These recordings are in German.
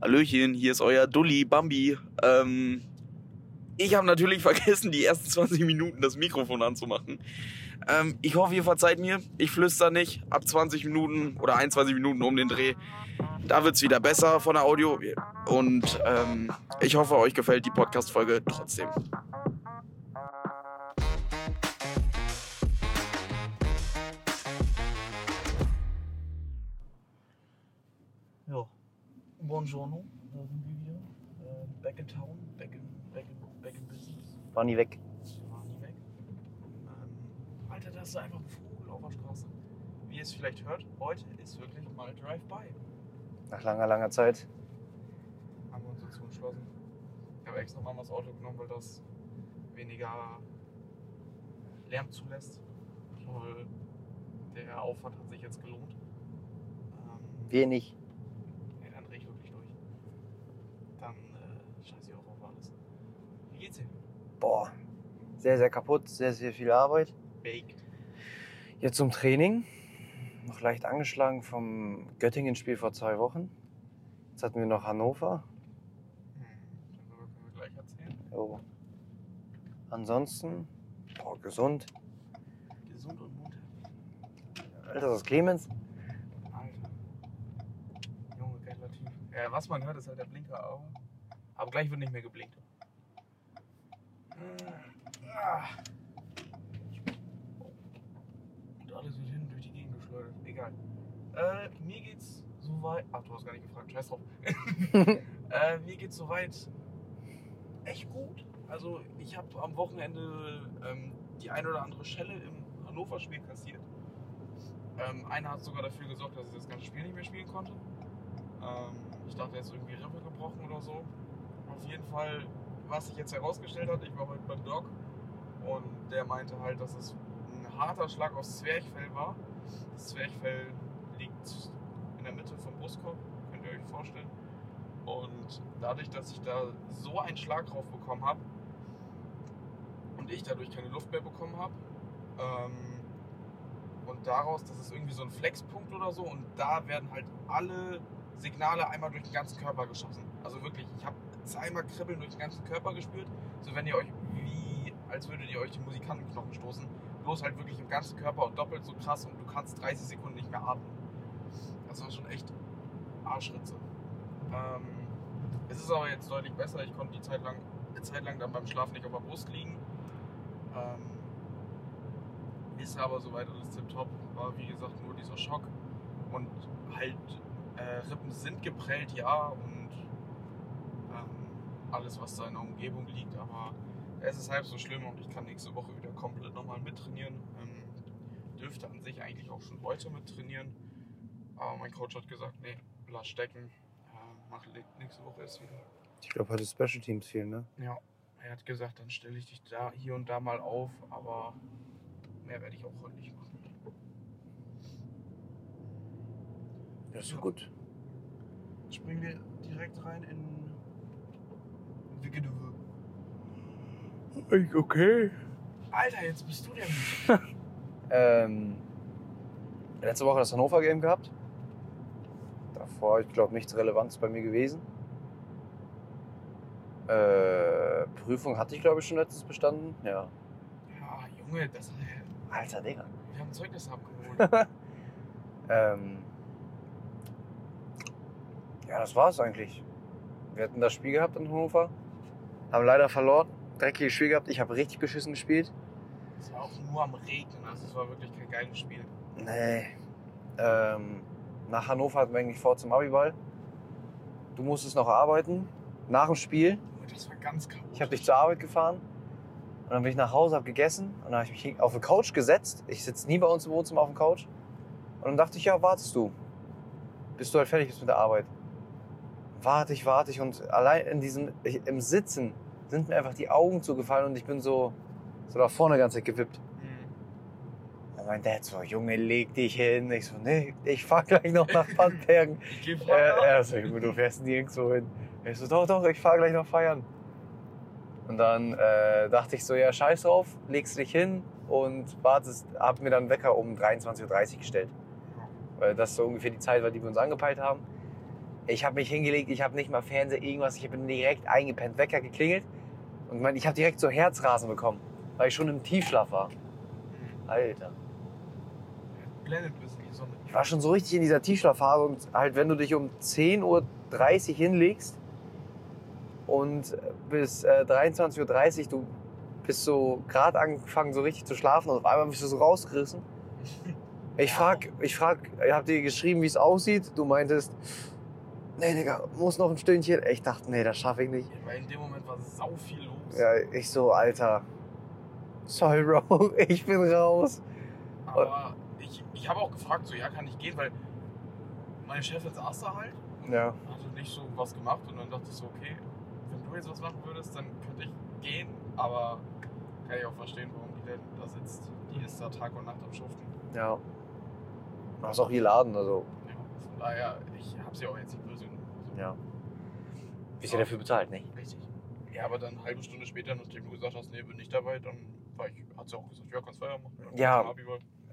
Hallöchen, hier ist euer Dulli Bambi. Ähm, ich habe natürlich vergessen, die ersten 20 Minuten das Mikrofon anzumachen. Ähm, ich hoffe, ihr verzeiht mir. Ich flüster nicht. Ab 20 Minuten oder 21 Minuten um den Dreh. Da wird's wieder besser von der Audio. Und ähm, ich hoffe, euch gefällt die Podcast-Folge trotzdem. Buongiorno, da sind wir wieder. Äh, back in town, back in, back in, back in business. War nie weg. War nie weg. Ähm, Alter, das ist einfach ein Vogel auf der Straße. Wie ihr es vielleicht hört, heute ist wirklich mal Drive-By. Nach langer, langer Zeit. Haben wir uns dazu entschlossen. Ich habe extra mal das Auto genommen, weil das weniger Lärm zulässt. Ich hoffe, der Aufwand hat sich jetzt gelohnt. Ähm, Wenig. Ja, dann dreh ich wirklich durch. Dann äh, scheiße ich auch auf alles. Wie geht's dir? Boah. Sehr, sehr kaputt. Sehr, sehr viel Arbeit. Baked. Jetzt zum Training. Noch leicht angeschlagen vom Göttingen-Spiel vor zwei Wochen. Jetzt hatten wir noch Hannover. Hm, darüber können wir gleich erzählen. Jo. Ansonsten, boah, gesund. Gesund und munter. Alter, das ist Clemens. Alter. Junge, geiler Typ. Ja, was man hört, ist halt der Blinker, aber. Aber gleich wird nicht mehr geblinkt. Und alles wird hin durch die Gegend geschleudert. Egal. Äh, mir geht's soweit. Ach, du hast gar nicht gefragt, scheiß drauf. äh, mir geht's soweit echt gut. Also, ich habe am Wochenende ähm, die ein oder andere Schelle im Hannover-Spiel kassiert. Ähm, einer hat sogar dafür gesorgt, dass ich das ganze Spiel nicht mehr spielen konnte. Ähm, ich dachte, er ist irgendwie Rippe gebrochen oder so. Auf jeden Fall, was sich jetzt herausgestellt hat, ich war heute beim Doc und der meinte halt, dass es ein harter Schlag aufs Zwerchfell war. Das Zwerchfell liegt in der Mitte vom Brustkorb, könnt ihr euch vorstellen. Und dadurch, dass ich da so einen Schlag drauf bekommen habe und ich dadurch keine Luft mehr bekommen habe, ähm, und daraus, das ist irgendwie so ein Flexpunkt oder so und da werden halt alle Signale einmal durch den ganzen Körper geschossen. Also wirklich, ich habe zweimal Kribbeln durch den ganzen Körper gespürt, so wenn ihr euch wie, als würdet ihr euch die Musikantenknochen stoßen, bloß halt wirklich im ganzen Körper und doppelt so krass und du kannst 30 Sekunden nicht mehr atmen. Das war schon echt Arschritze. Ähm, es ist aber jetzt deutlich besser, ich konnte die Zeit lang, eine Zeit lang dann beim Schlafen nicht auf der Brust liegen. Ähm, ist aber soweit alles tipptopp. War wie gesagt nur dieser Schock. Und halt, äh, Rippen sind geprellt, ja. Und ähm, alles, was da in der Umgebung liegt. Aber es ist halb so schlimm und ich kann nächste Woche wieder komplett nochmal mittrainieren. Ähm, dürfte an sich eigentlich auch schon heute mittrainieren. Aber mein Coach hat gesagt, nee, lass stecken. Äh, mach nächste Woche erst wieder. Ich glaube, heute Special Teams fehlen, ne? Ja, er hat gesagt, dann stelle ich dich da hier und da mal auf, aber mehr werde ich auch heute nicht machen. Ja, ist so gut. Springen wir direkt rein in Wiggedewe. Okay. Alter, jetzt bist du der. Ähm, letzte Woche das Hannover Game gehabt. Davor, ich glaube, nichts Relevantes bei mir gewesen. Äh, Prüfung hatte ich, glaube ich, schon letztens bestanden. Ja. Ja, Junge, das, Alter, Digga. wir haben Zeugnis abgeholt. Ähm, ja, das war's eigentlich. Wir hatten das Spiel gehabt in Hannover. Haben leider verloren. Dreckiges Spiel gehabt. Ich habe richtig beschissen gespielt. Es war auch nur am Regnen, also es war wirklich kein geiles Spiel. Nee. Ähm, nach Hannover hatten wir eigentlich vor zum Abiball. Du musstest noch arbeiten. Nach dem Spiel. Junge, das war ganz chaotisch. Ich habe dich zur Arbeit gefahren. Und dann bin ich nach Hause, habe gegessen. Und dann habe ich mich auf die Couch gesetzt. Ich sitze nie bei uns im Wohnzimmer auf der Couch. Und dann dachte ich, ja, wartest du. Bis du halt fertig bist mit der Arbeit. Warte ich, warte ich. Und allein in diesem, ich, im Sitzen sind mir einfach die Augen zugefallen und ich bin so, so da vorne ganz gewippt. Hm. Und mein Dad so, Junge, leg dich hin. Ich so, nee, ich fahr gleich noch nach geh äh, er so, Junge, du fährst nirgendwo hin. Ich so, doch, doch, ich fahr gleich noch feiern. Und dann äh, dachte ich so, ja, scheiß drauf, legst dich hin und wartest, hab mir dann Wecker um 23.30 Uhr gestellt. Weil das so ungefähr die Zeit war, die wir uns angepeilt haben. Ich habe mich hingelegt, ich habe nicht mal Fernseher, irgendwas. Ich bin direkt eingepennt, Wecker geklingelt. Und mein, ich habe direkt so Herzrasen bekommen, weil ich schon im Tiefschlaf war. Alter. Ich war schon so richtig in dieser Tiefschlafphase und halt, wenn du dich um 10.30 Uhr hinlegst und bis äh, 23.30 Uhr, du bist so gerade angefangen, so richtig zu schlafen und auf einmal bist du so rausgerissen. Ich frag, ich frag, ich hab dir geschrieben, wie es aussieht. Du meintest, nee, Digga, muss noch ein Stündchen. Ich dachte, nee, das schaffe ich nicht. Weil in dem Moment war sau viel los. Ja, ich so, Alter, sorry, Bro, ich bin raus. Aber ich, ich habe auch gefragt, so, ja, kann ich gehen, weil meine Chefin saß da halt und Ja, hatte nicht so was gemacht und dann dachte ich so, okay, wenn du jetzt was machen würdest, dann könnte ich gehen, aber kann ich auch verstehen, warum die denn da sitzt. Die ist da Tag und Nacht am Schuften. ja. Du hast auch hier Laden, also, von daher, ich habe sie auch jetzt nicht böse genommen. So. ja. Bist ja dafür bezahlt, nicht? Richtig. Ja, aber dann eine halbe Stunde später, nachdem du gesagt hast, nee, bin nicht dabei, dann war ich, hat sie auch gesagt, ja, kannst Feier machen. Ja.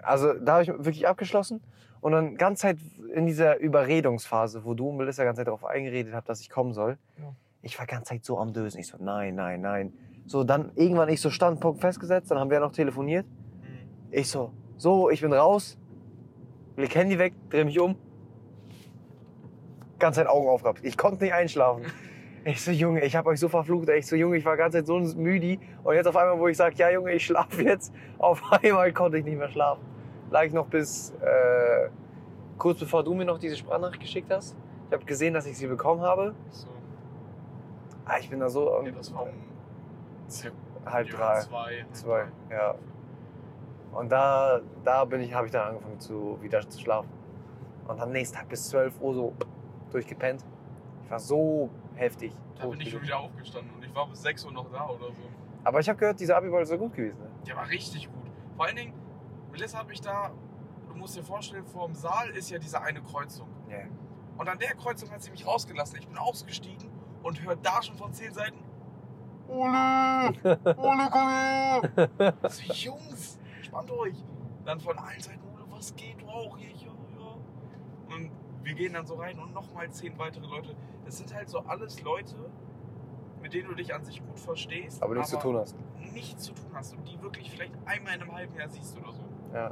Also da habe ich wirklich abgeschlossen und dann ganz Zeit in dieser Überredungsphase, wo du und Melissa ganz Zeit darauf eingeredet habt, dass ich kommen soll. Ja. Ich war ganz Zeit so am Dösen. Ich so, nein, nein, nein. So, dann irgendwann ich so Standpunkt festgesetzt, dann haben wir ja noch telefoniert. Mhm. Ich so, so, ich bin raus. Leg Handy weg, dreh mich um. Ganz Zeit Augen aufgehabt. Ich konnte nicht einschlafen. Ich so, Junge, ich habe euch so verflucht. Ich so, Junge, ich war ganz Zeit so müde. Und jetzt auf einmal, wo ich sage, ja, Junge, ich schlafe jetzt, auf einmal konnte ich nicht mehr schlafen. Lag ich noch bis äh, kurz bevor du mir noch diese Sprachnachricht geschickt hast. Ich habe gesehen, dass ich sie bekommen habe. So, Ah, ich bin da so um ja, das war um halb drei. Zwei. Zwei, ja. Und da, da bin ich, habe ich dann angefangen zu, wieder zu schlafen. Und am nächsten Tag bis 12 Uhr so durchgepennt. Ich war so heftig. Da bin ich schon wieder aufgestanden und ich war bis 6 Uhr noch da oder so. Aber ich habe gehört, diese Abi-Ball soll gut gewesen sein. Der war richtig gut. Vor allen Dingen, Melissa hat mich da, du musst dir vorstellen, vor dem Saal ist ja diese eine Kreuzung. Ja. Und an der Kreuzung hat sie mich rausgelassen. Ich bin ausgestiegen und höre da schon von zehn Seiten. Ole! Ole, komm her! So, Jungs, spannt euch! Dann von allen Seiten, Ole, was geht? Du auch hier, wir gehen dann so rein und nochmal zehn weitere Leute. Das sind halt so alles Leute, mit denen du dich an sich gut verstehst. Aber nichts zu tun hast. Nichts zu tun hast und die wirklich vielleicht einmal in einem halben Jahr siehst oder so. Ja.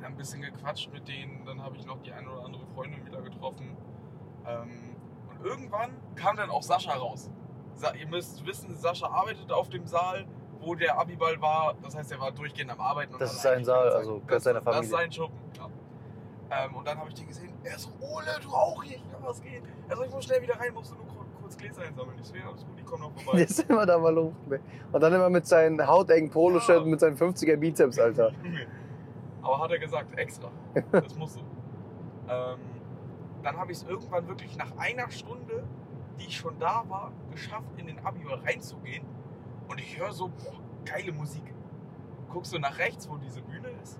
Ja, ein bisschen gequatscht mit denen, dann habe ich noch die eine oder andere Freundin wieder getroffen. Ähm, und irgendwann kam dann auch Sascha raus. Ihr müsst wissen, Sascha arbeitet auf dem Saal, wo der Abiball war. Das heißt, er war durchgehend am Arbeiten. und Das ist sein Saal, also gehört das, seiner Das Familie. ist sein Schuppen. Ähm, und dann habe ich den gesehen. Er so, Ole, du auch hier, ja, was geht? Also ich muss schnell wieder rein, musst du nur kur- kurz Gläser einsammeln. Ich so, ja, alles gut, die kommen noch vorbei. ist immer da mal los. ne? Und dann immer mit seinen hautengen Poloshirts und mit seinen 50er Bizeps, Alter. Aber hat er gesagt, extra. Das muss so. ähm, dann habe ich es irgendwann wirklich nach einer Stunde, die ich schon da war, geschafft, in den Abi reinzugehen. Und ich höre so, boah, geile Musik. Guckst du nach rechts, wo diese Bühne ist?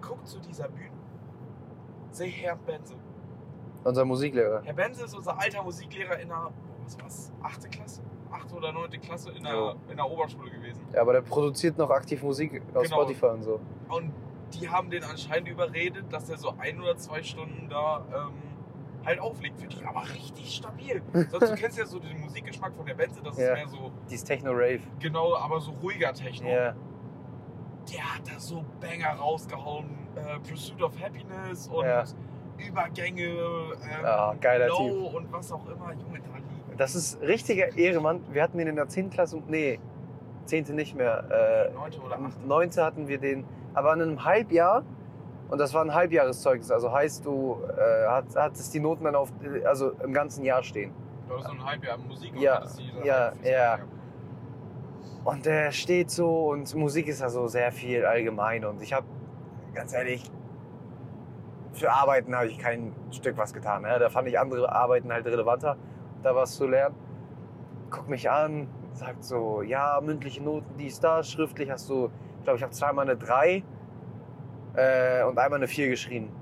Guck zu dieser Bühne. Sehe Herr Benze. Unser Musiklehrer. Herr Benze ist unser alter Musiklehrer in der, was war's, 8. Klasse? 8. oder 9. Klasse in der, Ja. in der Oberschule gewesen. Ja, aber der produziert noch aktiv Musik auf Genau. Spotify und so. Und die haben den anscheinend überredet, dass er so ein oder zwei Stunden da ähm, halt auflegt. Finde ich aber richtig stabil. Sonst, du kennst ja so den Musikgeschmack von der Benze, das Ja. ist mehr so, Dieses Techno-Rave. genau, aber so ruhiger Techno. Ja. Der hat da so Banger rausgehauen. Äh, Pursuit of Happiness und Ja. Übergänge, ähm, Ja, geiler Low und was auch immer. Junge, da. Das ist richtiger Ehremann. Wir hatten den in der 10. Klasse. Nee, 10. nicht mehr. Äh, Neunte oder achte. 9. hatten wir den. Aber in einem Halbjahr. Und das war ein Halbjahreszeugnis. Also heißt, du äh, hat, hattest die Noten dann auf, also im ganzen Jahr stehen. Du hast so ein Halbjahr Musik und Ja, hattest die dann ja, ja. Und der steht so und Musik ist ja so sehr viel allgemein. Und ich habe, ganz ehrlich, für Arbeiten habe ich kein Stück was getan. Ne? Da fand ich andere Arbeiten halt relevanter, da was zu lernen. Guck mich an, sagt so, ja, mündliche Noten, dies, das, schriftlich hast du, ich glaube, ich habe zweimal eine 3 äh, und einmal eine 4 geschrieben.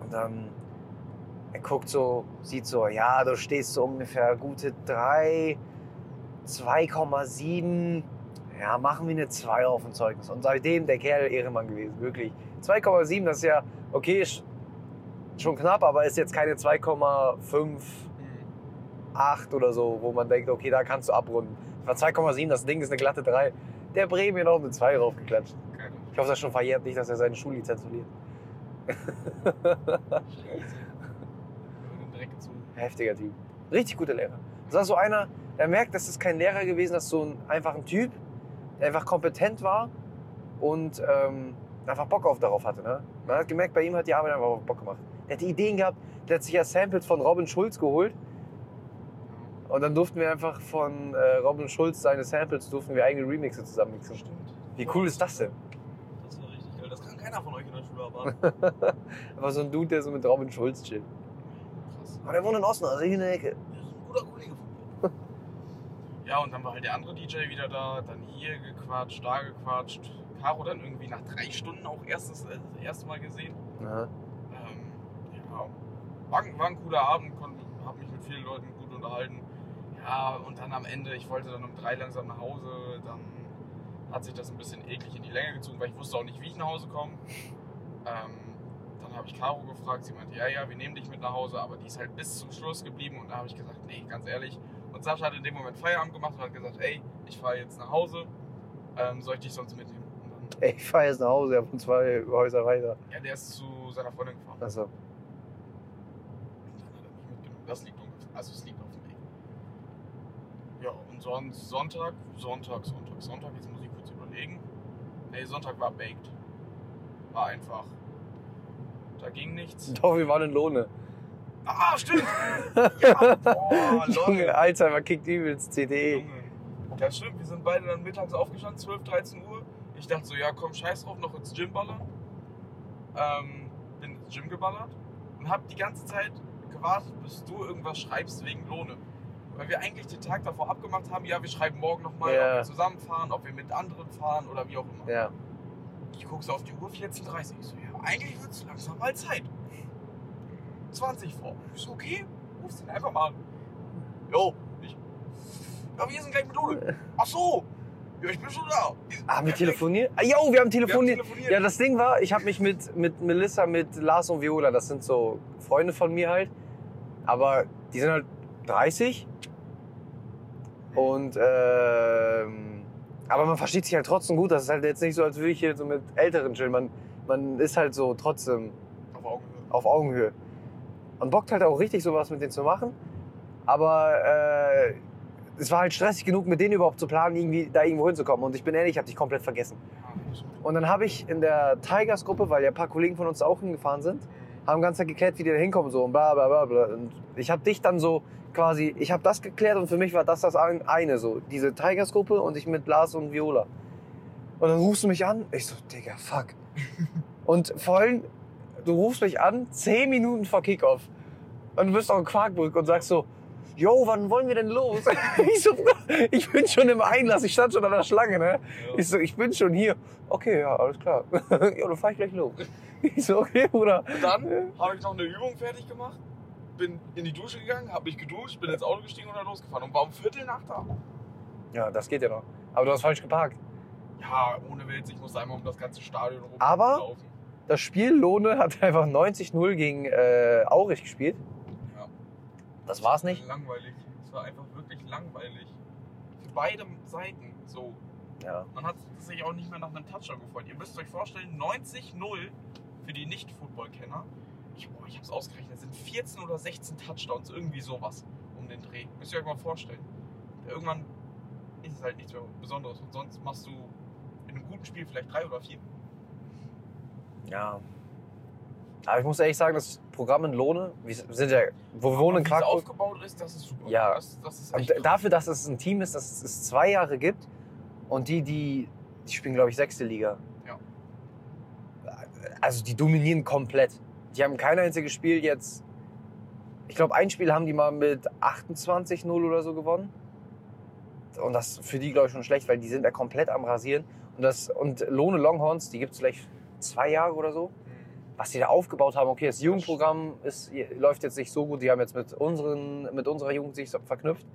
Und dann, er guckt so, sieht so, ja, du stehst so ungefähr gute 3, 2,7. Ja, machen wir eine 2 auf dem Zeugnis. Und seitdem der Kerl Ehrenmann gewesen, wirklich. 2,7, das ist ja okay. sch- schon knapp, aber ist jetzt keine 2,5 8 oder so, wo man denkt, okay, da kannst du abrunden. War 2,7, das Ding ist eine glatte 3. Der Bremen hier noch eine 2 raufgeklatscht. Ich hoffe, das ist schon verjährt nicht, dass er seine Schullizenz verliert. Heftiger Typ. Richtig guter Lehrer. Das war so einer, der merkt, das ist kein Lehrer gewesen, das ist so ein, einfach ein Typ, der einfach kompetent war und ähm, einfach Bock auf darauf hatte. Ne? Man hat gemerkt, bei ihm hat die Arbeit einfach Bock gemacht. Der hatte Ideen gehabt, der hat sich ja Samples von Robin Schulz geholt und dann durften wir einfach von äh, Robin Schulz seine Samples, durften wir eigene Remixe zusammen mixen. Stimmt. Wie cool ist das denn? Das war richtig geil. Das kann keiner von euch in der Schule erwarten. Aber so ein Dude, der so mit Robin Schulz chillt. Krass. Aber der wohnt in Osten, also hier in der Ecke. Das ist ein guter Kollege von. Ja, und dann war halt der andere DJ wieder da, dann hier gequatscht, da gequatscht. Caro dann irgendwie nach drei Stunden auch erstes, äh, das erste Mal gesehen. Ja. Ähm, ja, war, ein- war ein cooler Abend, habe mich mit vielen Leuten gut unterhalten. Ja, und dann am Ende, ich wollte dann um drei langsam nach Hause, dann hat sich das ein bisschen eklig in die Länge gezogen, weil ich wusste auch nicht, wie ich nach Hause komme. Ähm, dann habe ich Caro gefragt, sie meinte, ja, ja, wir nehmen dich mit nach Hause, aber die ist halt bis zum Schluss geblieben und da habe ich gesagt, nee, ganz ehrlich. Und Sascha hat in dem Moment Feierabend gemacht und hat gesagt, ey, ich fahre jetzt nach Hause, ähm, soll ich dich sonst mitnehmen? Ey, ich fahre jetzt nach Hause, ja, von zwei Häuser weiter. ja, der ist zu seiner Freundin gefahren. Also, Und dann hat er mich mitgenommen. Das liegt ungefähr, also es liegt auf dem Weg. Ja, und son Sonntag, Sonntag, Sonntag, Sonntag, jetzt muss ich kurz überlegen. Nee, Sonntag war baked. War einfach. Da ging nichts. doch, wir waren in Lohne. Ah, stimmt! ja, boah, Junge. Alzheimer kickt übelst, CDE. Junge. Ja, stimmt, wir sind beide dann mittags aufgestanden, 12, 13 Uhr. Ich dachte so, ja komm, scheiß drauf, noch ins Gym ballern. Ähm, bin ins Gym geballert und hab die ganze Zeit gewartet, bis du irgendwas schreibst wegen Lohne. Weil wir eigentlich den Tag davor abgemacht haben, ja, wir schreiben morgen nochmal, Ja. ob wir zusammenfahren, ob wir mit anderen fahren oder wie auch immer. Ja. Ich guck so auf die Uhr, 14.30 Ich so, ja, eigentlich wird's langsam mal Zeit. 20 vor. Ich so, okay, rufst ihn einfach mal an. Jo, ich. Ja, wir sind gleich mit Lohne. Ach so. Ja, ich bin schon da. Haben wir telefoniert? Ah, jo, wir haben telefoniert. telefoniert. Ja, das Ding war, ich habe mich mit, mit Melissa, mit Lars und Viola, das sind so Freunde von mir halt, aber die sind halt 30 und ähm, aber man versteht sich halt trotzdem gut. Das ist halt jetzt nicht so, als würde ich hier so mit Älteren chillen. Man, man ist halt so trotzdem Auf Augenhöhe. auf Augenhöhe. Und bockt halt auch richtig sowas mit denen zu machen. Aber äh, es war halt stressig genug, mit denen überhaupt zu planen, irgendwie da irgendwo hinzukommen. Und ich bin ehrlich, ich habe dich komplett vergessen. Und dann habe ich in der Tigers-Gruppe, weil ja ein paar Kollegen von uns auch hingefahren sind, haben ganz Zeit geklärt, wie die da hinkommen so und bla bla bla bla. Und ich habe dich dann so quasi, ich habe das geklärt und für mich war das das ein- eine so, diese Tigers-Gruppe und ich mit Lars und Viola. Und dann rufst du mich an, ich so, Digga, fuck. und vor allem, du rufst mich an, zehn Minuten vor Kickoff und du bist auch in Quarkburg und sagst so, Yo, wann wollen wir denn los? ich so, ich bin schon im Einlass, ich stand schon an der Schlange, ne? Ja. Ich so, ich bin schon hier. Okay, ja, alles klar. ja, dann fahr ich gleich los. Ich so, okay, Bruder. Und dann habe ich noch eine Übung fertig gemacht, bin in die Dusche gegangen, habe mich geduscht, bin ins Auto gestiegen und dann losgefahren. Und war um Viertel nach da. Ja, das geht ja noch. Aber du hast falsch geparkt. Ja, ohne Witz, ich musste einmal um das ganze Stadion rum Aber- laufen. Das Spiel Lohne hat einfach 90-0 gegen äh, Aurich gespielt. Ja. Das war's nicht. Langweilig. Es war einfach wirklich langweilig. Für beide Seiten. So. Ja. Man hat sich auch nicht mehr nach einem Touchdown gefreut. Ihr müsst euch vorstellen, 90-0 für die Nicht-Football-Kenner. Ich, boah, ich hab's ausgerechnet. Das sind 14 oder 16 Touchdowns, irgendwie sowas um den Dreh. Müsst ihr euch mal vorstellen. Irgendwann ist es halt nichts mehr Besonderes. Und sonst machst du in einem guten Spiel vielleicht drei oder vier. Ja. Aber ich muss ehrlich sagen, das Programm in Lohne, wir sind ja, wo wir wohnen in Quarkburg. aufgebaut ist, das ist super. Ja. Das, das ist Und echt dafür, dass es ein Team ist, das es zwei Jahre gibt und die, die, die spielen, glaube ich, sechste Liga. Ja. Also die dominieren komplett. Die haben kein einziges Spiel jetzt. Ich glaube, ein Spiel haben die mal mit 28-0 oder so gewonnen. Und das ist für die, glaube ich, schon schlecht, weil die sind ja komplett am Rasieren. Und, das, und Lohne Longhorns, die gibt es vielleicht zwei Jahre oder so. Mhm. Was die da aufgebaut haben, okay, das Jugendprogramm ist, läuft jetzt nicht so gut. Die haben jetzt mit, unseren, mit unserer Jugend sich so verknüpft.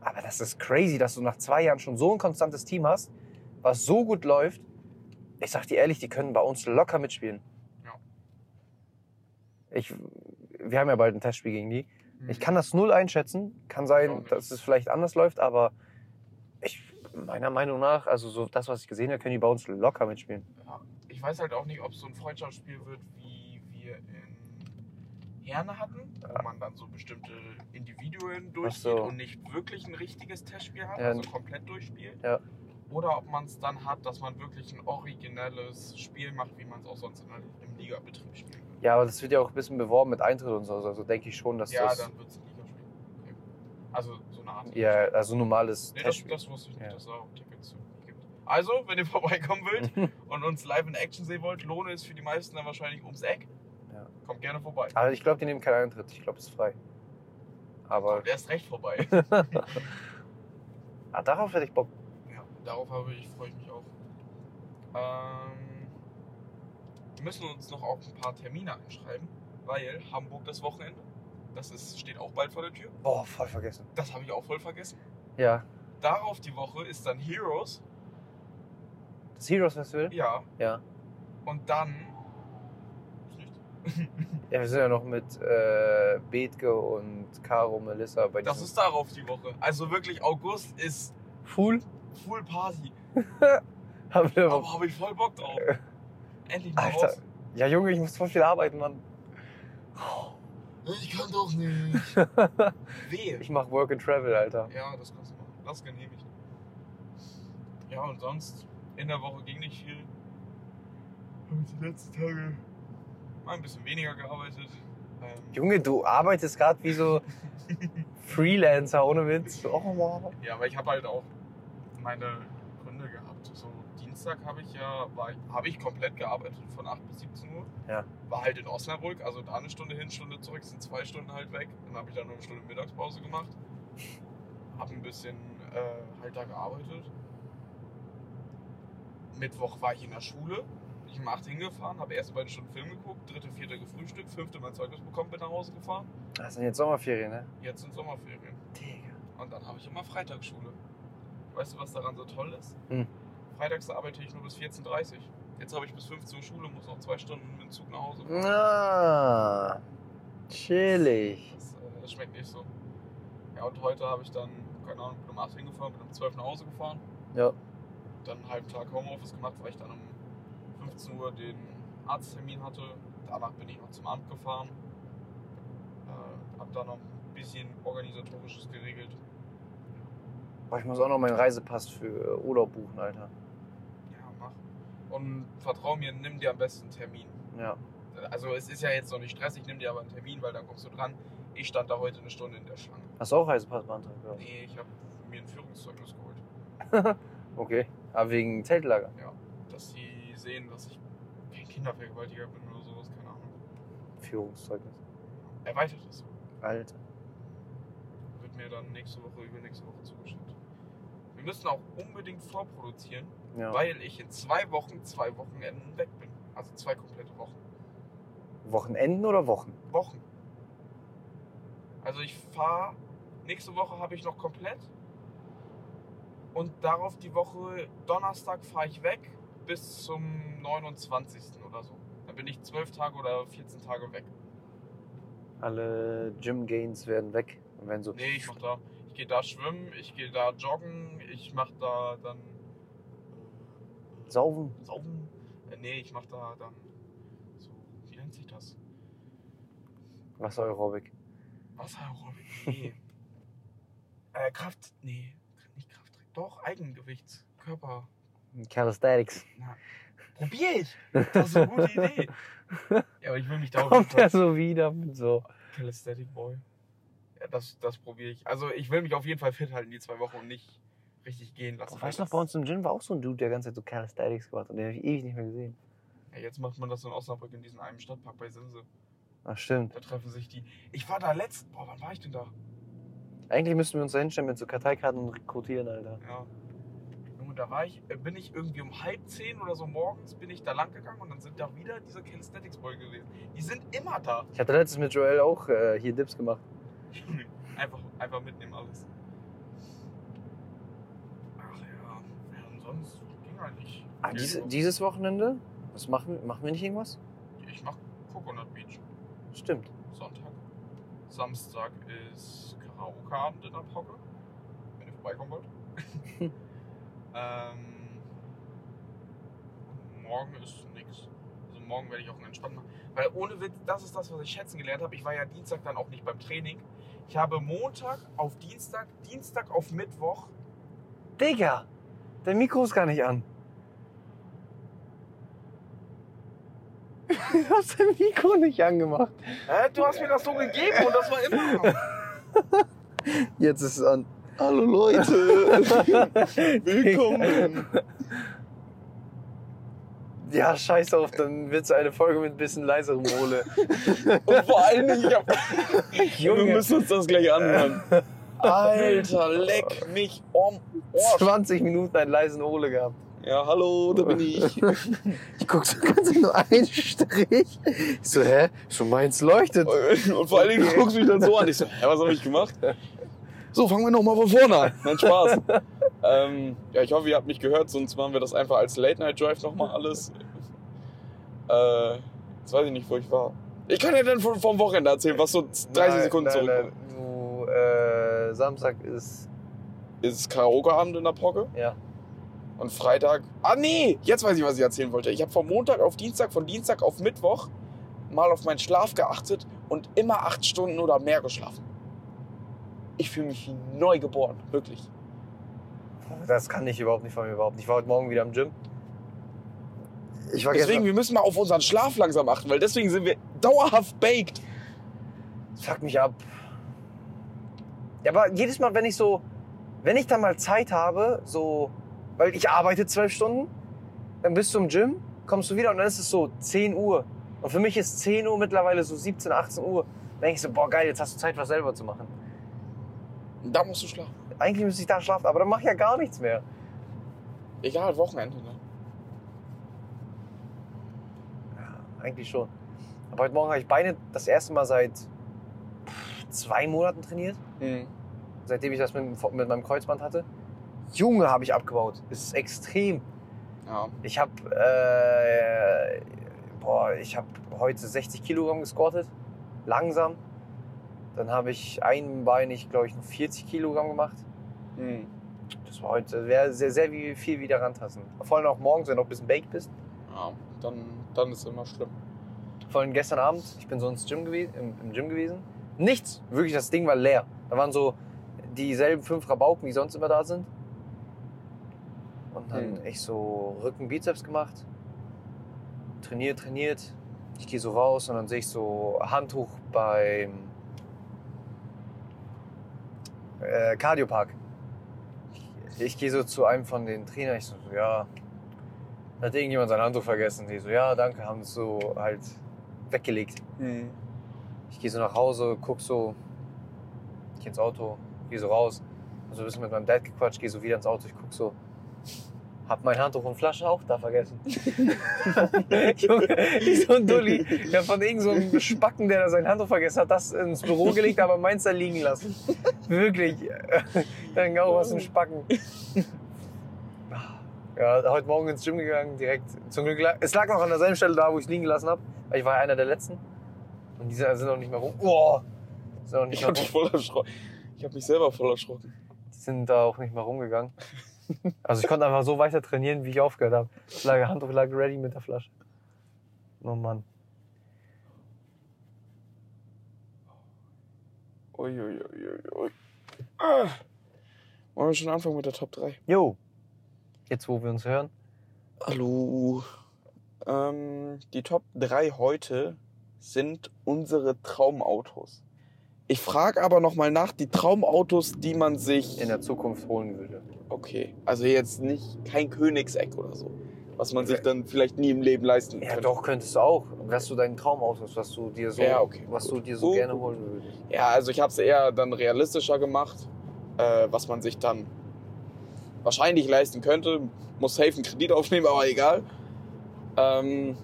Aber das ist crazy, dass du nach zwei Jahren schon so ein konstantes Team hast, was so gut läuft. Ich sag dir ehrlich, die können bei uns locker mitspielen. Ja. Ich, wir haben ja bald ein Testspiel gegen die. Hm. Ich kann das null einschätzen. Kann sein, dass es vielleicht anders läuft, aber ich, meiner Meinung nach, also so das, was ich gesehen habe, können die bei uns locker mitspielen. Ja. Ich weiß halt auch nicht, ob es so ein Freundschaftsspiel wird, wie wir in Herne hatten, Ja. wo man dann so bestimmte Individuen so. durchgeht und nicht wirklich ein richtiges Testspiel hat, Ja. also komplett durchspielt. Ja. Oder ob man es dann hat, dass man wirklich ein originelles Spiel macht, wie man es auch sonst in, im Ligabetrieb würde. Ja, aber das wird ja auch ein bisschen beworben mit Eintritt und so. Also denke ich schon, dass Ja, das. dann wird es ein Ligaspiel. Okay. Also so eine Art. Ja, also normales Nee, das, Testspiel. das wusste ich nicht, Ja. dass es auch Tickets so gibt. Also, wenn ihr vorbeikommen wollt und uns live in Action sehen wollt, Lohne ist für die meisten dann wahrscheinlich ums Eck. Ja. Kommt gerne vorbei. aber ich glaube, die nehmen keinen Eintritt. Ich glaube, es ist frei. Aber Kommt erst recht vorbei. ah, darauf hätte ich Bock. ja, darauf habe ich, freue ich mich auch. Ähm, wir müssen uns noch auch ein paar Termine einschreiben, weil Hamburg das Wochenende, das ist, steht auch bald vor der Tür. Boah, voll vergessen. Das habe ich auch voll vergessen. Ja. Darauf die Woche ist dann Heroes. Das Heroes Festival? Ja. Ja. Und dann. Ja, wir sind ja noch mit äh, Bethke und Caro, Melissa bei Das ist darauf die Woche. Also wirklich, August ist Full. Full Party. Haben wir Aber habe ich voll Bock drauf. Endlich mal Alter. raus. Ja, Junge, ich muss voll viel arbeiten, Mann. Ich kann doch nicht. Wehe. Ich mach Work and Travel, Alter. Ja, das kannst du machen. Das genehmigt. Ja, und sonst, in der Woche ging nicht viel. Habe ich die letzten Tage mal ein bisschen weniger gearbeitet. Ähm, Junge, du arbeitest gerade wie so Freelancer, ohne Witz. Oh, wow. Ja, aber ich habe halt auch meine Gründe gehabt. So Dienstag habe ich ja, habe ich komplett gearbeitet von 8 bis 17 Uhr. Ja. War halt in Osnabrück, also da eine Stunde hin, Stunde zurück, sind zwei Stunden halt weg. Dann habe ich dann noch eine Stunde Mittagspause gemacht. Hab ein bisschen äh, halt da gearbeitet. Mittwoch war ich in der Schule. Bin ich um 8 hingefahren, habe erste beiden Stunden Film geguckt, dritte, vierte gefrühstückt, fünfte mein Zeugnis bekommen, bin nach Hause gefahren. Das sind jetzt Sommerferien, ne? Jetzt sind Sommerferien. Digga. Und dann habe ich immer Freitagsschule. Weißt du, was daran so toll ist? Hm. Freitags arbeite ich nur bis 14.30 Uhr. Jetzt habe ich bis 15 Uhr Schule, muss noch zwei Stunden mit dem Zug nach Hause fahren. Ah, chillig. Das, äh, das schmeckt nicht so. Ja, und heute habe ich dann, keine Ahnung, bin um 8 hingefahren, bin um 12 nach Hause gefahren. Ja. Dann einen halben Tag Homeoffice gemacht, weil ich dann um 15 Uhr den Arzttermin hatte. Danach bin ich noch zum Amt gefahren. Äh, hab da noch ein bisschen organisatorisches geregelt. Boah, ich muss auch noch meinen Reisepass für Urlaub buchen, Alter. Ja, mach. Und vertrau mir, nimm dir am besten einen Termin. Ja. Also es ist ja jetzt noch nicht stressig, nimm dir aber einen Termin, weil dann kommst du dran. Ich stand da heute eine Stunde in der Schlange. Hast du auch Reisepass beantragt? Ja. Nee, ich habe mir ein Führungszeugnis geholt. Okay. Aber wegen Zeltlager. Ja, dass sie sehen, dass ich kein Kindervergewaltiger bin oder sowas, keine Ahnung. Führungszeugnis. Erweitertes Alter. wird mir dann nächste Woche, übernächste Woche zugeschickt. Wir müssen auch unbedingt vorproduzieren, Ja. weil ich in zwei Wochen, zwei Wochenenden weg bin. Also zwei komplette Wochen. Wochenenden oder Wochen? Wochen. Also ich fahre, nächste Woche habe ich noch komplett. Und darauf die Woche, Donnerstag fahre ich weg bis zum 29. oder so. Dann bin ich 12 Tage oder 14 Tage weg. Alle Gym Gains werden weg und werden so. Nee, ich mach da, ich gehe da schwimmen, ich gehe da joggen, ich mach da dann Saufen. äh, saufen. Äh, nee, ich mach da dann so, wie nennt sich das? Wasser-Aerobik. Wasserraum. Nee. äh, Kraft, nee, doch, Eigengewichts, Körper. Calisthenics. Probier ich! Das ist eine gute Idee. Ja, aber ich will mich da Kommt er so wieder mit so. Calisthenic Boy. Ja, das, das probiere ich. Also ich will mich auf jeden Fall fit halten die zwei Wochen und nicht richtig gehen lassen. Oh, weißt du noch, bei uns im Gym war auch so ein Dude, der ganze Zeit so Calisthenics gemacht hat. Und den habe ich ewig nicht mehr gesehen. Ja, jetzt macht man das in Osnabrück in diesem einen Stadtpark bei Simse. Ach, stimmt. Da treffen sich die. Ich war da letzt. Boah, wann war ich denn da? Eigentlich müssten wir uns da hinstellen mit so Karteikarten und rekrutieren, Alter. Ja. Junge, da war ich, äh, bin ich irgendwie um halb zehn oder so morgens bin ich da lang gegangen und dann sind da wieder diese Calisthenics Boy gewesen. Die sind immer da. Ich hatte letztens mit Joel auch äh, hier Dips gemacht. Einfach, einfach mitnehmen alles. Ach ja, ja und sonst ging eigentlich. Ah, diese, dieses Wochenende? Was machen wir? Machen wir nicht irgendwas? Ich mach Coconut Beach. stimmt. Sonntag. Samstag ist Der Pocke, wenn ihr vorbeikommen wollt. ähm, morgen ist nix. Also morgen werde ich auch einen entspannten machen. Weil ohne Witz, das ist das, was ich schätzen gelernt habe. Ich war ja Dienstag dann auch nicht beim Training. Ich habe Montag auf Dienstag, Dienstag auf Mittwoch. Digga, dein Mikro ist gar nicht an. Du hast dein Mikro nicht angemacht. Hä, du hast mir das so gegeben und das war immer. Jetzt ist es an. Hallo Leute, willkommen. Ja, scheiß drauf, dann wird's eine Folge mit ein bisschen leiserem Ole. Und vor allen Dingen, ich hab, Junge. wir müssen uns das gleich anhören. Alter, leck mich um Ohr. 20 Minuten einen leisen Ole gehabt. Ja, hallo, da bin ich. Ich guck so ganz nur einen Strich. Ich so, hä? Schon meins leuchtet. Und vor allen Dingen Okay. guckst du mich dann so an. Ich so, hä, was habe ich gemacht? So, fangen wir nochmal von vorne an. Nein, Spaß. ähm, ja, ich hoffe, ihr habt mich gehört, sonst machen wir das einfach als Late Night Drive nochmal alles. Äh, jetzt weiß ich nicht, wo ich war. Ich kann ja dann vom, vom Wochenende erzählen, was so 30 Nein, Sekunden nein, zurück nein. Du, äh, Samstag ist, ist Karaoke-Abend in der Pocke. ja. Und Freitag. Ah, nee! Jetzt weiß ich, was ich erzählen wollte. Ich habe von Montag auf Dienstag, von Dienstag auf Mittwoch mal auf meinen Schlaf geachtet und immer acht Stunden oder mehr geschlafen. Ich fühle mich wie neu geboren, wirklich. Das kann ich überhaupt nicht von mir behaupten. Ich war heute Morgen wieder im Gym. Ich war Deswegen, wir müssen mal auf unseren Schlaf langsam achten, weil deswegen sind wir dauerhaft baked. fuck mich ab. Ja, aber jedes Mal, wenn ich so, wenn ich dann mal Zeit habe, so, weil ich arbeite zwölf Stunden, dann bist du im Gym, kommst du wieder und dann ist es so 10 Uhr. Und für mich ist 10 Uhr mittlerweile so 17, 18 Uhr. Dann denke ich so, boah geil, jetzt hast du Zeit, was selber zu machen. Da musst du schlafen. Eigentlich müsste ich da schlafen, aber dann mache ich ja gar nichts mehr. Egal, Wochenende, ne? Eigentlich schon. Aber heute Morgen habe ich Beine das erste Mal seit zwei Monaten trainiert. Mhm. Seitdem ich das mit, mit meinem Kreuzband hatte. Junge, habe ich abgebaut. Es ist extrem. Ja. Ich habe äh, boah, ich habe heute 60 Kilogramm gesquattet. Langsam. Dann habe ich einbeinig, glaube ich, noch 40 Kilogramm gemacht. Mhm. Das war heute wär sehr, sehr viel wieder rantasten. Vor allem auch morgens, wenn du noch ein bisschen baked bist. ja. Dann, dann ist es immer schlimm. Vor allem gestern Abend, ich bin so ins Gym gewesen, im, im Gym gewesen. Nichts. Wirklich, das Ding war leer. Da waren so dieselben fünf Rabauken, die sonst immer da sind. Und dann echt so Rücken, Bizeps gemacht. Trainiert, trainiert. Ich gehe so raus und dann sehe ich so Handtuch beim äh, Cardiopark. Ich, ich gehe so zu einem von den Trainern. Ich so, ja, hat irgendjemand sein Handtuch vergessen? Die so, ja, danke, haben es so halt weggelegt. Mhm. Ich gehe so nach Hause, guck so, ich geh ins Auto, gehe so raus, hab so ein bisschen mit meinem Dad gequatscht, gehe so wieder ins Auto, ich guck so, hab mein Handtuch und Flasche auch da vergessen. Junge, ich so ein Dulli. Hab von irgend so einem Spacken, der da sein Handtuch vergessen hat, das ins Büro gelegt, aber meins da liegen lassen. Wirklich. Dann auch was im Spacken. Ja, heute Morgen ins Gym gegangen, direkt. Zum Glück, lag- es lag noch an derselben Stelle da, wo ich es liegen gelassen habe, weil ich war ja einer der Letzten. Und die sind noch nicht mehr rum. Oh, sind noch nicht Ich habe mich voll erschrocken. Ich habe mich selber voll erschrocken. Die sind da auch nicht mehr rumgegangen. Also ich konnte einfach so weiter trainieren, wie ich aufgehört habe. Lag, Handtuch lag ready mit der Flasche. Oh Mann. Uiuiuiui. Ah. Wollen wir schon anfangen mit der Top 3? Jo. Jetzt, wo wir uns hören. Hallo. Ähm, die Top 3 heute sind unsere Traumautos. Ich frage aber nochmal nach, die Traumautos, die man sich... In der Zukunft holen würde. Okay, also jetzt nicht kein Königseck oder so. Was man sich dann vielleicht nie im Leben leisten Ja, könnte. doch, könntest du auch. Was du deinen Traumautos, was du dir so, Ja, okay. was du dir so Gut, gerne holen würdest. Ja, also ich habe es eher dann realistischer gemacht, äh, was man sich dann wahrscheinlich leisten könnte. Muss safe einen Kredit aufnehmen, aber egal. Ähm,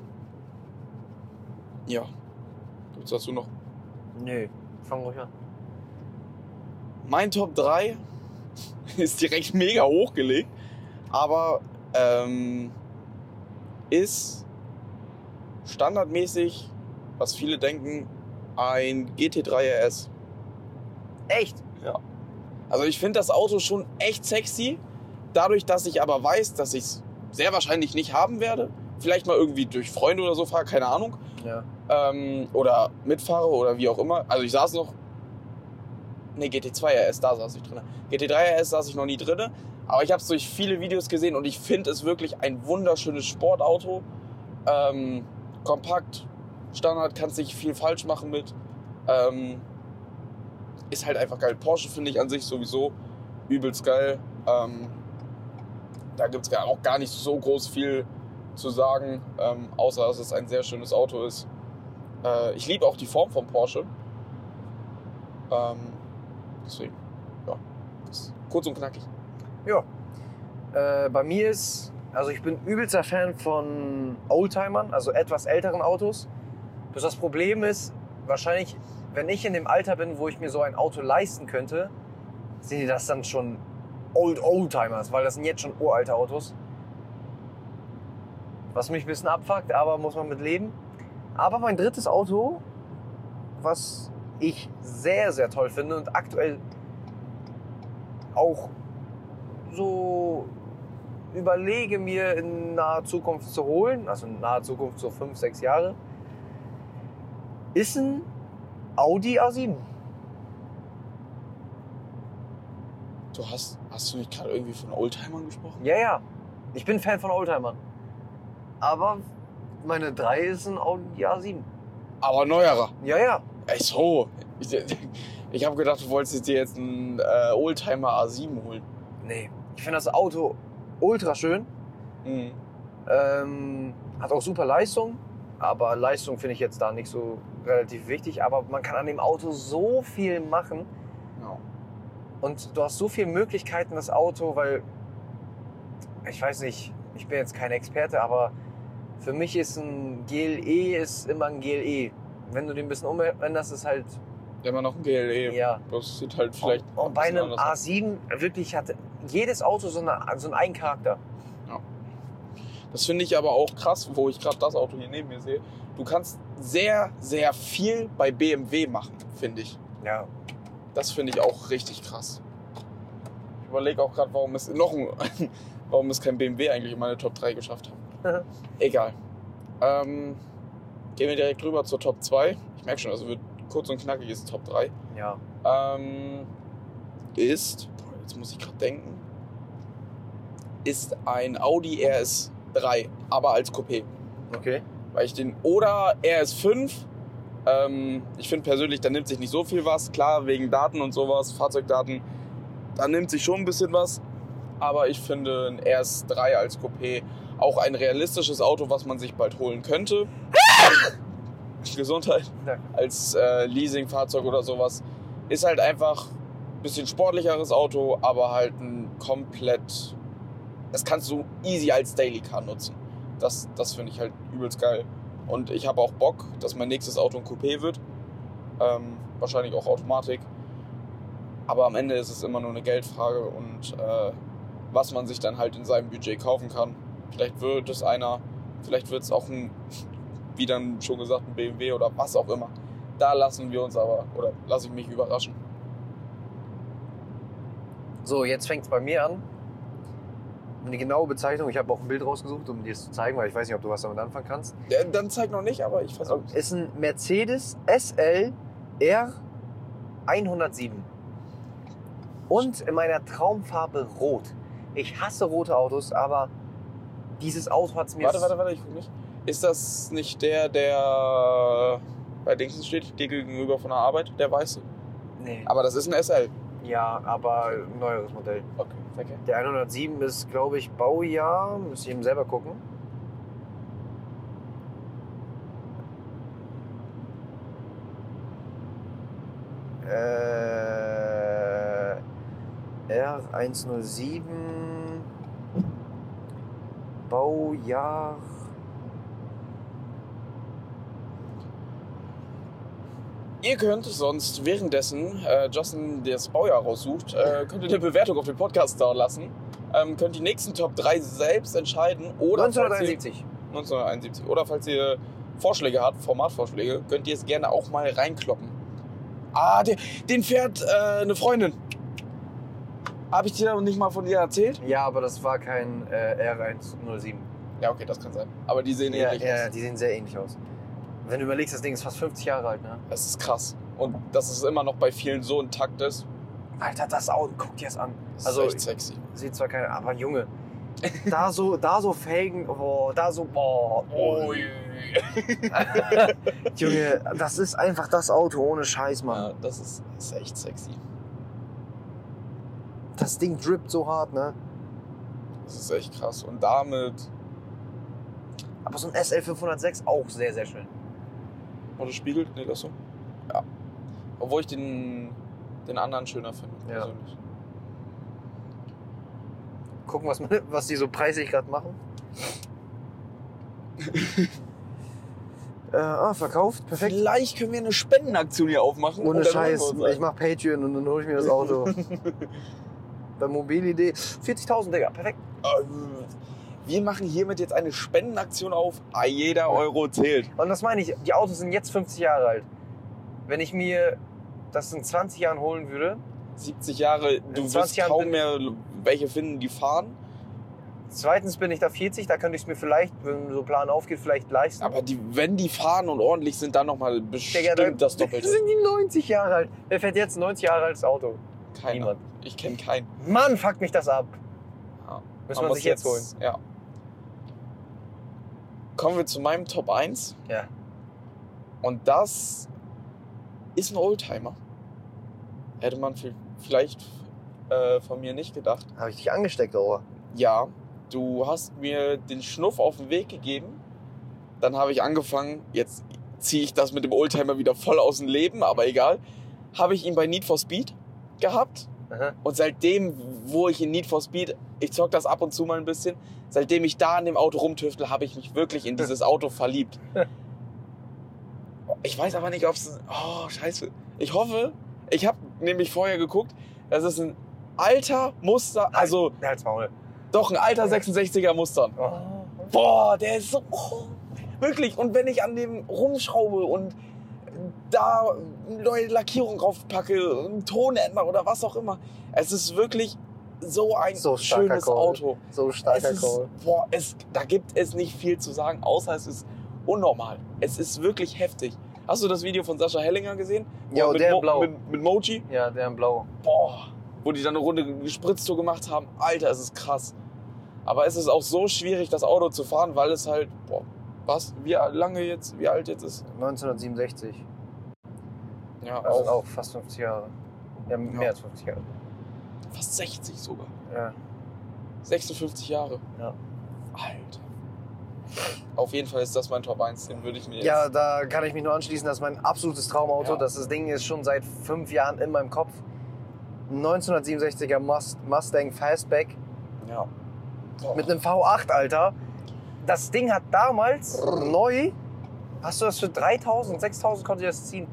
ja. Gibt's dazu noch? Nö, fang ruhig an. Mein Top 3 ist direkt mega hochgelegt, aber ähm, ist standardmäßig, was viele denken, ein GT3 RS. Echt? Also ich finde das Auto schon echt sexy. Dadurch, dass ich aber weiß, dass ich es sehr wahrscheinlich nicht haben werde. Vielleicht mal irgendwie durch Freunde oder so fahre, keine Ahnung. Ja. Ähm, oder mitfahre oder wie auch immer. Also ich saß noch. Ne, GT2 RS, da saß ich drin. GT3 RS saß ich noch nie drin. Aber ich habe es durch viele Videos gesehen und ich finde es wirklich ein wunderschönes Sportauto. Ähm, kompakt, Standard, kannst nicht viel falsch machen mit. Ähm, ist halt einfach geil. Porsche finde ich an sich sowieso übelst geil. Ähm, da gibt es auch gar nicht so groß viel zu sagen, ähm, außer dass es ein sehr schönes Auto ist. Äh, ich liebe auch die Form von Porsche. Ähm, deswegen, ja, kurz und knackig. Ja. Äh, bei mir ist, also ich bin übelster Fan von Oldtimern, also etwas älteren Autos. Bloß das Problem ist, wahrscheinlich, wenn ich in dem Alter bin, wo ich mir so ein Auto leisten könnte, sind die das dann schon Old Oldtimers, weil das sind jetzt schon uralte Autos. Was mich ein bisschen abfuckt, aber muss man mit leben. Aber mein drittes Auto, was ich sehr, sehr toll finde und aktuell auch so überlege mir in naher Zukunft zu holen, also in naher Zukunft so fünf, sechs Jahre, ist ein Audi A7. Du hast, hast du nicht gerade irgendwie von Oldtimern gesprochen? Ja, ja. Ich bin Fan von Oldtimern. Aber meine 3 ist ein Audi A7. Aber neuerer. Ja, ja. Ey, so. Ich, ich habe gedacht, du wolltest dir jetzt einen äh, Oldtimer A7 holen. Nee. Ich finde das Auto ultra schön. Mhm. Ähm, hat auch super Leistung. Aber Leistung finde ich jetzt da nicht so relativ wichtig. Aber man kann an dem Auto so viel machen. Ja. Und du hast so viele Möglichkeiten, das Auto, weil ich weiß nicht, ich bin jetzt kein Experte, aber für mich ist ein GLE ist immer ein GLE. Wenn du den ein bisschen umänderst, ist halt, Immer noch ein GLE. ja. Das sieht halt vielleicht. und, und bei ein einem anders aus. A7 wirklich hat jedes Auto so, eine, so einen eigenen Charakter. Das finde ich aber auch krass, wo ich gerade das Auto hier neben mir sehe. Du kannst sehr, sehr viel bei BMW machen, finde ich. Ja. Das finde ich auch richtig krass. Ich überlege auch gerade, warum es noch ein, warum es kein BMW eigentlich in meine Top 3 geschafft hat. Egal. Ähm, gehen wir direkt rüber zur Top 2. Ich merke schon, also wird kurz und knackig ist Top 3. Ja. Ähm, ist, boah, jetzt muss ich gerade denken, ist ein Audi RS3, aber als Coupé. Okay. Weil ich den, oder RS5, ähm, ich finde persönlich, da nimmt sich nicht so viel was. Klar, wegen Daten und sowas, Fahrzeugdaten, da nimmt sich schon ein bisschen was. Aber ich finde ein RS3 als Coupé auch ein realistisches Auto, was man sich bald holen könnte. Gesundheit. Als äh, Leasingfahrzeug oder sowas. Ist halt einfach ein bisschen sportlicheres Auto, aber halt ein komplett. Das kannst du easy als Daily Car nutzen. Das, das finde ich halt übelst geil. Und ich habe auch Bock, dass mein nächstes Auto ein Coupé wird. Ähm, wahrscheinlich auch Automatik. Aber am Ende ist es immer nur eine Geldfrage und äh, was man sich dann halt in seinem Budget kaufen kann. Vielleicht wird es einer, vielleicht wird es auch ein, wie dann schon gesagt, ein BMW oder was auch immer. Da lassen wir uns aber, oder lasse ich mich überraschen. So, jetzt fängt es bei mir an. Eine genaue Bezeichnung, ich habe auch ein Bild rausgesucht, um dir es zu zeigen, weil ich weiß nicht, ob du was damit anfangen kannst. Ja, dann zeig noch nicht, aber ich versuche Ist ein Mercedes SL R 107. Und in meiner Traumfarbe Rot. Ich hasse rote Autos, aber dieses Auto hat es mir. Warte, warte, warte, ich guck nicht. Ist das nicht der, der bei Dingsens steht, dir gegenüber von der Arbeit, der weiße? Nee. Aber das ist ein SL. Ja, aber ein neueres Modell. Okay, okay. Der 107 ist, glaube ich, Baujahr. Müsste ich eben selber gucken. Äh, R107 Baujahr. Ihr könnt sonst währenddessen äh, Justin das Baujahr raussucht, äh, könnt ihr eine Bewertung auf dem Podcast da lassen. Ähm, könnt die nächsten Top 3 selbst entscheiden. Oder falls ihr- 1971. 1971. Oder falls ihr Vorschläge hat, Formatvorschläge, könnt ihr es gerne auch mal reinkloppen. Ah, den, den fährt äh, eine Freundin. Habe ich dir noch nicht mal von ihr erzählt? Ja, aber das war kein äh, R107. Ja, okay, das kann sein. Aber die sehen Ja, ähnlich ja, aus. die sehen sehr ähnlich aus. Wenn du überlegst, das Ding ist fast 50 Jahre alt, ne? Das ist krass. Und dass es immer noch bei vielen so intakt ist, Alter, das Auto, guck dir das an. das Also, ist echt sexy. sieht zwar keine, aber Junge. Da so, da so Felgen, boah, da so, boah. Oh, Junge, das ist einfach das Auto ohne Scheiß, Mann. ja, das ist, ist echt sexy. Das Ding drippt so hart, ne? Das ist echt krass. Und damit, Aber so ein SL506 auch sehr, sehr schön. Oder spiegelt? Nee, das so. Ja. Obwohl ich den, den anderen schöner finde, Ja. persönlich. Gucken, was, was die so preisig gerade machen. äh, ah, verkauft, perfekt. Vielleicht können wir eine Spendenaktion hier aufmachen. Ohne Scheiß, ich mach Patreon und dann hole ich mir das Auto. Bei Mobilidee. 40.000, Digga, perfekt. Ähm, Wir machen hiermit jetzt eine Spendenaktion auf. Ah, jeder Euro zählt. Und das meine ich, die Autos sind jetzt 50 Jahre alt. Wenn ich mir das in 20 Jahren holen würde, 70 Jahre, du 20 wirst Jahren kaum mehr welche finden, die fahren. zweitens bin ich da 40, da könnte ich es mir vielleicht, wenn so Plan aufgeht, vielleicht leisten. Aber die, wenn die fahren und ordentlich sind, dann nochmal bestimmt Digga, dann das Doppelte. sind die 90 Jahre alt. Wer fährt jetzt ein 90 Jahre altes Auto? Keiner. Niemand. Ich kenne keinen. Mann, fuckt mich das ab. Ja. Müssen Man wir sich jetzt holen. Ja. Kommen wir zu meinem Top 1. Ja. Und das ist ein Oldtimer. Hätte man vi- vielleicht äh, von mir nicht gedacht. Habe ich dich angesteckt, Ohr? Ja, du hast mir den Schnuff auf den Weg gegeben. Dann habe ich angefangen, jetzt ziehe ich das mit dem Oldtimer wieder voll aus dem Leben, aber egal. Habe ich ihn bei Need for Speed gehabt. Aha. Und seitdem, wo ich in Need for Speed, ich zock das ab und zu mal ein bisschen, seitdem ich da an dem Auto rumtüftel, habe ich mich wirklich in dieses Auto verliebt. Ich weiß aber nicht, ob es. Oh, scheiße. Ich hoffe, ich habe nämlich vorher geguckt, das ist ein alter Muster, also Halt's Maul. doch ein alter 66er Mustern. Oh. Boah, der ist so. Oh, wirklich. Und wenn ich an dem rumschraube und da neue Lackierung draufpacke, einen Ton ändere oder was auch immer. Es ist wirklich so ein So schönes Call. Auto. So starker ist, Call. boah, es, da gibt es nicht viel zu sagen, außer es ist unnormal. Es ist wirklich heftig. Hast du das Video von Sascha Hellinger gesehen? Ja, er mit, der in Blau. Mit, mit Mochi? Ja, der in Blau. Boah, wo die dann eine Runde Gespritztour gemacht haben. Alter, es ist krass. Aber es ist auch so schwierig, das Auto zu fahren, weil es halt, boah, was, wie lange jetzt, wie alt jetzt ist? 1967. Ja, Also auch auch fast 50 Jahre. Ja, mehr als 50 Jahre. fast 60 sogar. Ja. 56 Jahre. Ja. Alter. Auf jeden Fall ist das mein Top 1, den würde ich mir jetzt... Ja, da kann ich mich nur anschließen. Das ist mein absolutes Traumauto. Ja. Das, das Ding ist schon seit fünf Jahren in meinem Kopf. Ein 1967er Must, Mustang Fastback ja. Boah. mit einem V8, Alter. Das Ding hat damals neu. Hast du das für 3000, 6000 konnte ich das ziehen?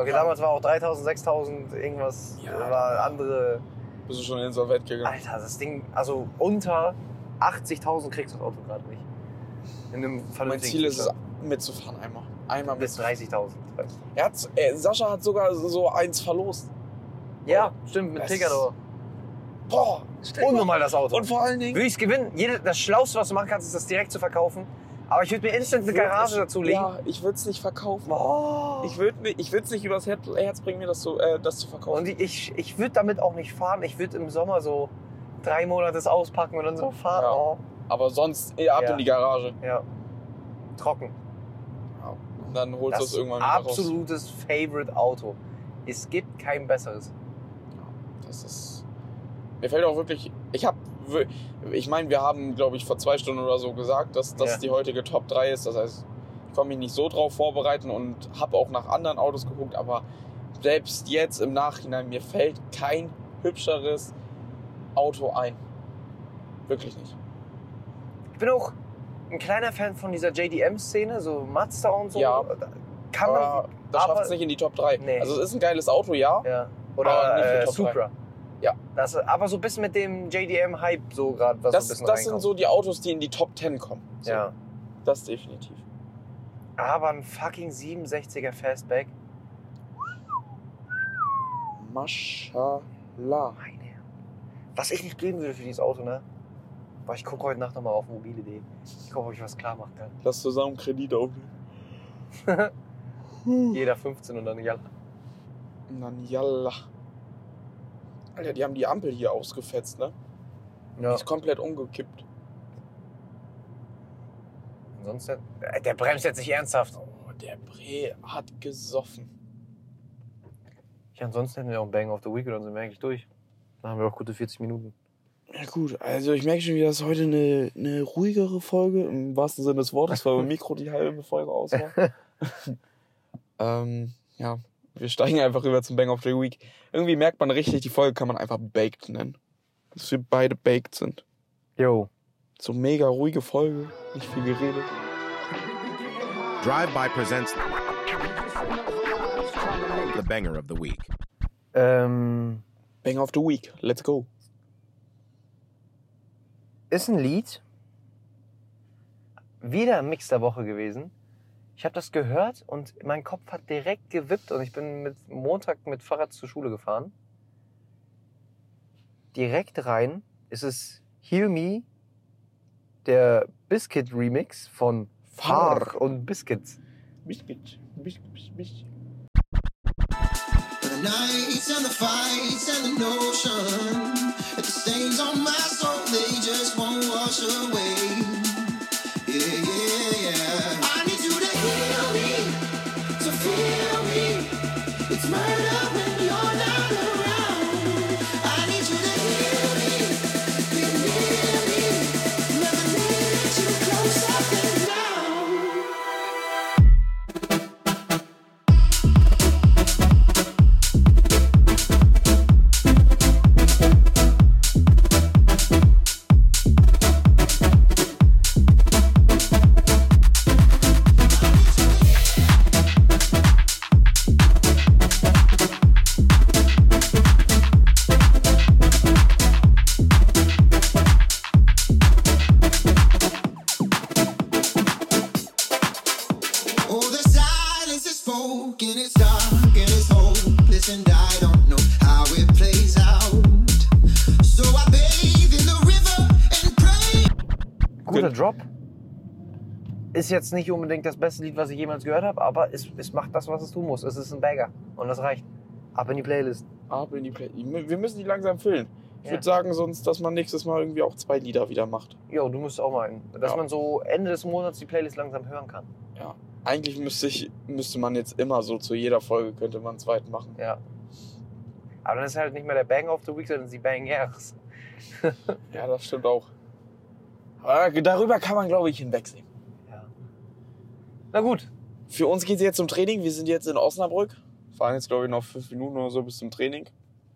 Okay, damals war auch 3000, 6000 irgendwas. Ja. War andere. Bist du schon insolvent gegangen? Alter, das Ding, also unter 80.000 kriegst du das Auto gerade nicht. In einem mein Ziel ist es, mitzufahren einmal. Einmal bis 30.000. Er hat, äh, Sascha hat sogar so eins verlost. Ja, stimmt, mit Picador. Boah. Unnormal das Auto. Und vor allen Dingen... Würde ich es gewinnen? Jede, das Schlauste, was du machen kannst, ist das direkt zu verkaufen. Aber ich würde mir instant eine Garage dazu legen. Ja, ich würde es nicht verkaufen. Oh. Ich würde ich es nicht übers Her- Herz bringen, mir das zu, äh, das zu verkaufen. Und ich, ich würde damit auch nicht fahren. Ich würde im Sommer so drei Monate das auspacken und dann so fahren. Ja. Oh. Aber sonst eh ab Ja. in die Garage. ja. Trocken. Und dann holst du es irgendwann wieder raus. absolutes Favorite Auto. Es gibt kein besseres. Das ist. Mir fällt auch wirklich. Ich habe ich meine, wir haben, glaube ich, vor zwei Stunden oder so gesagt, dass das ja. die heutige Top 3 ist. Das heißt, ich konnte mich nicht so drauf vorbereiten und habe auch nach anderen Autos geguckt, aber selbst jetzt im Nachhinein, mir fällt kein hübscheres Auto ein. Wirklich nicht. Ich bin auch ein kleiner Fan von dieser JDM-Szene, so Mazda und so. Ja. Kann man, aber das schafft es nicht in die Top 3. Nee. Also es ist ein geiles Auto, ja. ja. Oder äh, Supra. 3. Ja. Das, aber so ein bisschen mit dem JDM-Hype so gerade, was Das, so ein bisschen das sind reinkommt. so die Autos, die in die Top 10 kommen. So, Ja. Das definitiv. Aber ein fucking 67er Fastback. Mashallah. Meine. Was ich nicht geben würde für dieses Auto, ne? Boah, ich gucke heute Nacht nochmal auf mobile.de. Ich gucke, ob ich was klar machen kann. Lass zusammen Kredit aufnehmen. Jeder 15 und dann ja. Und dann yalla. Alter, die haben die Ampel hier ausgefetzt, ne? Die ja. ist komplett umgekippt. Ansonsten. Äh, Der bremst jetzt nicht ernsthaft. Oh, der Bre hat gesoffen. Ja, ansonsten hätten wir auch ein Bang of the Week und dann sind wir eigentlich durch. Dann haben wir auch gute 40 Minuten. Ja gut, also ich merke schon wieder, dass heute eine, eine ruhigere Folge, im wahrsten Sinne des Wortes, weil mein Mikro die halbe Folge aus war. ähm, ja, wir steigen einfach rüber zum Bang of the Week. Irgendwie merkt man richtig, die Folge kann man einfach Baked nennen. Dass wir beide baked sind. Yo. So mega ruhige Folge, nicht viel geredet. Drive By presents the banger of the week. Ähm, Bang of the Week, let's go. ist ein Lied. Wieder Mix der Woche gewesen. Ich habe das gehört und mein Kopf hat direkt gewippt und ich bin mit Montag mit Fahrrad zur Schule gefahren. Direkt rein ist es Heal Me, der Biscuit Remix von Far und Biscuits. Biscuit, Biscuit, Biscuit. The nights and the fights and the notion that the stains on my soul they just won't wash away. Ist jetzt nicht unbedingt das beste Lied, was ich jemals gehört habe, aber es, es macht das, was es tun muss. Es ist ein Bagger und das reicht. Ab in die Playlist. Ab in die Play. Wir müssen die langsam füllen. Ich Ja. würde sagen sonst, dass man nächstes Mal irgendwie auch zwei Lieder wieder macht. Jo, du musst auch meinen. Dass Ja. man so Ende des Monats die Playlist langsam hören kann. Ja. Eigentlich müsste, ich, müsste man jetzt immer so zu jeder Folge könnte man einen zweiten machen. Ja. Aber dann ist halt nicht mehr der Bang of the Week, sondern die Bangers. Ja, das stimmt auch. Aber darüber kann man, glaube ich, hinwegsehen. Na gut. Für uns geht es jetzt zum Training. Wir sind jetzt in Osnabrück. Fahren jetzt, glaube ich, noch fünf Minuten oder so bis zum Training.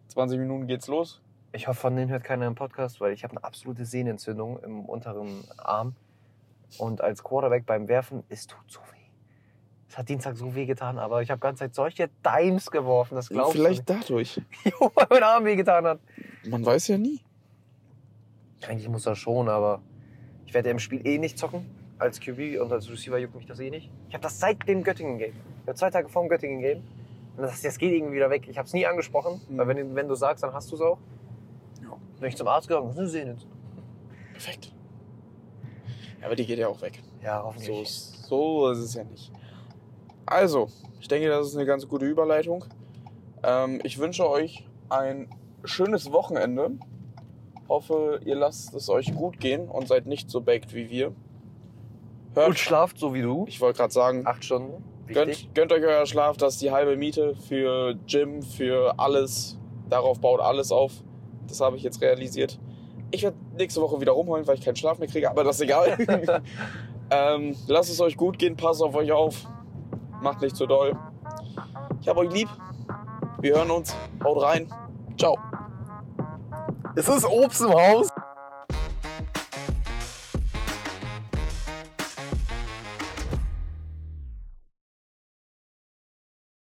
20 Minuten geht's los. Ich hoffe, von denen hört keiner im Podcast, weil ich habe eine absolute Sehnenentzündung im unteren Arm. Und als Quarterback beim Werfen, es tut so weh. Es hat Dienstag so weh getan, aber ich habe ganze Zeit solche Dimes geworfen, das glaubst Vielleicht dadurch. du nicht. Jo, weil mein Arm weh getan hat. Man weiß ja nie. Eigentlich muss das schon, aber ich werde im Spiel eh nicht zocken. Als QB und als Receiver juckt mich das eh nicht. Ich habe das seit dem Göttingen-Game. Ich war zwei Tage vor dem Göttingen-Game. Und das, das geht irgendwie wieder weg. Ich habe es nie angesprochen, Mhm. weil wenn, wenn du sagst, dann hast du es auch. Ja. Bin ich zum Arzt gegangen, ist eine Sehne. Perfekt. Ja, aber die geht ja auch weg. Ja, So hoffentlich. ist, so ist es ja nicht. Also, ich denke, das ist eine ganz gute Überleitung. Ähm, ich wünsche euch ein schönes Wochenende. Hoffe, ihr lasst es euch gut gehen und seid nicht so baked wie wir. Hört, Und schlaft so wie du. ich wollte gerade sagen, Acht Stunden. Wichtig. gönnt, gönnt euch euer Schlaf, das ist die halbe Miete für Gym, für alles. Darauf baut alles auf. Das habe ich jetzt realisiert. Ich werde nächste Woche wieder rumheulen, weil ich keinen Schlaf mehr kriege, aber das ist egal. ähm, lasst es euch gut gehen, passt auf euch auf. Macht nicht zu doll. Ich habe euch lieb. Wir hören uns. Haut rein. Ciao. Es ist Obst im Haus.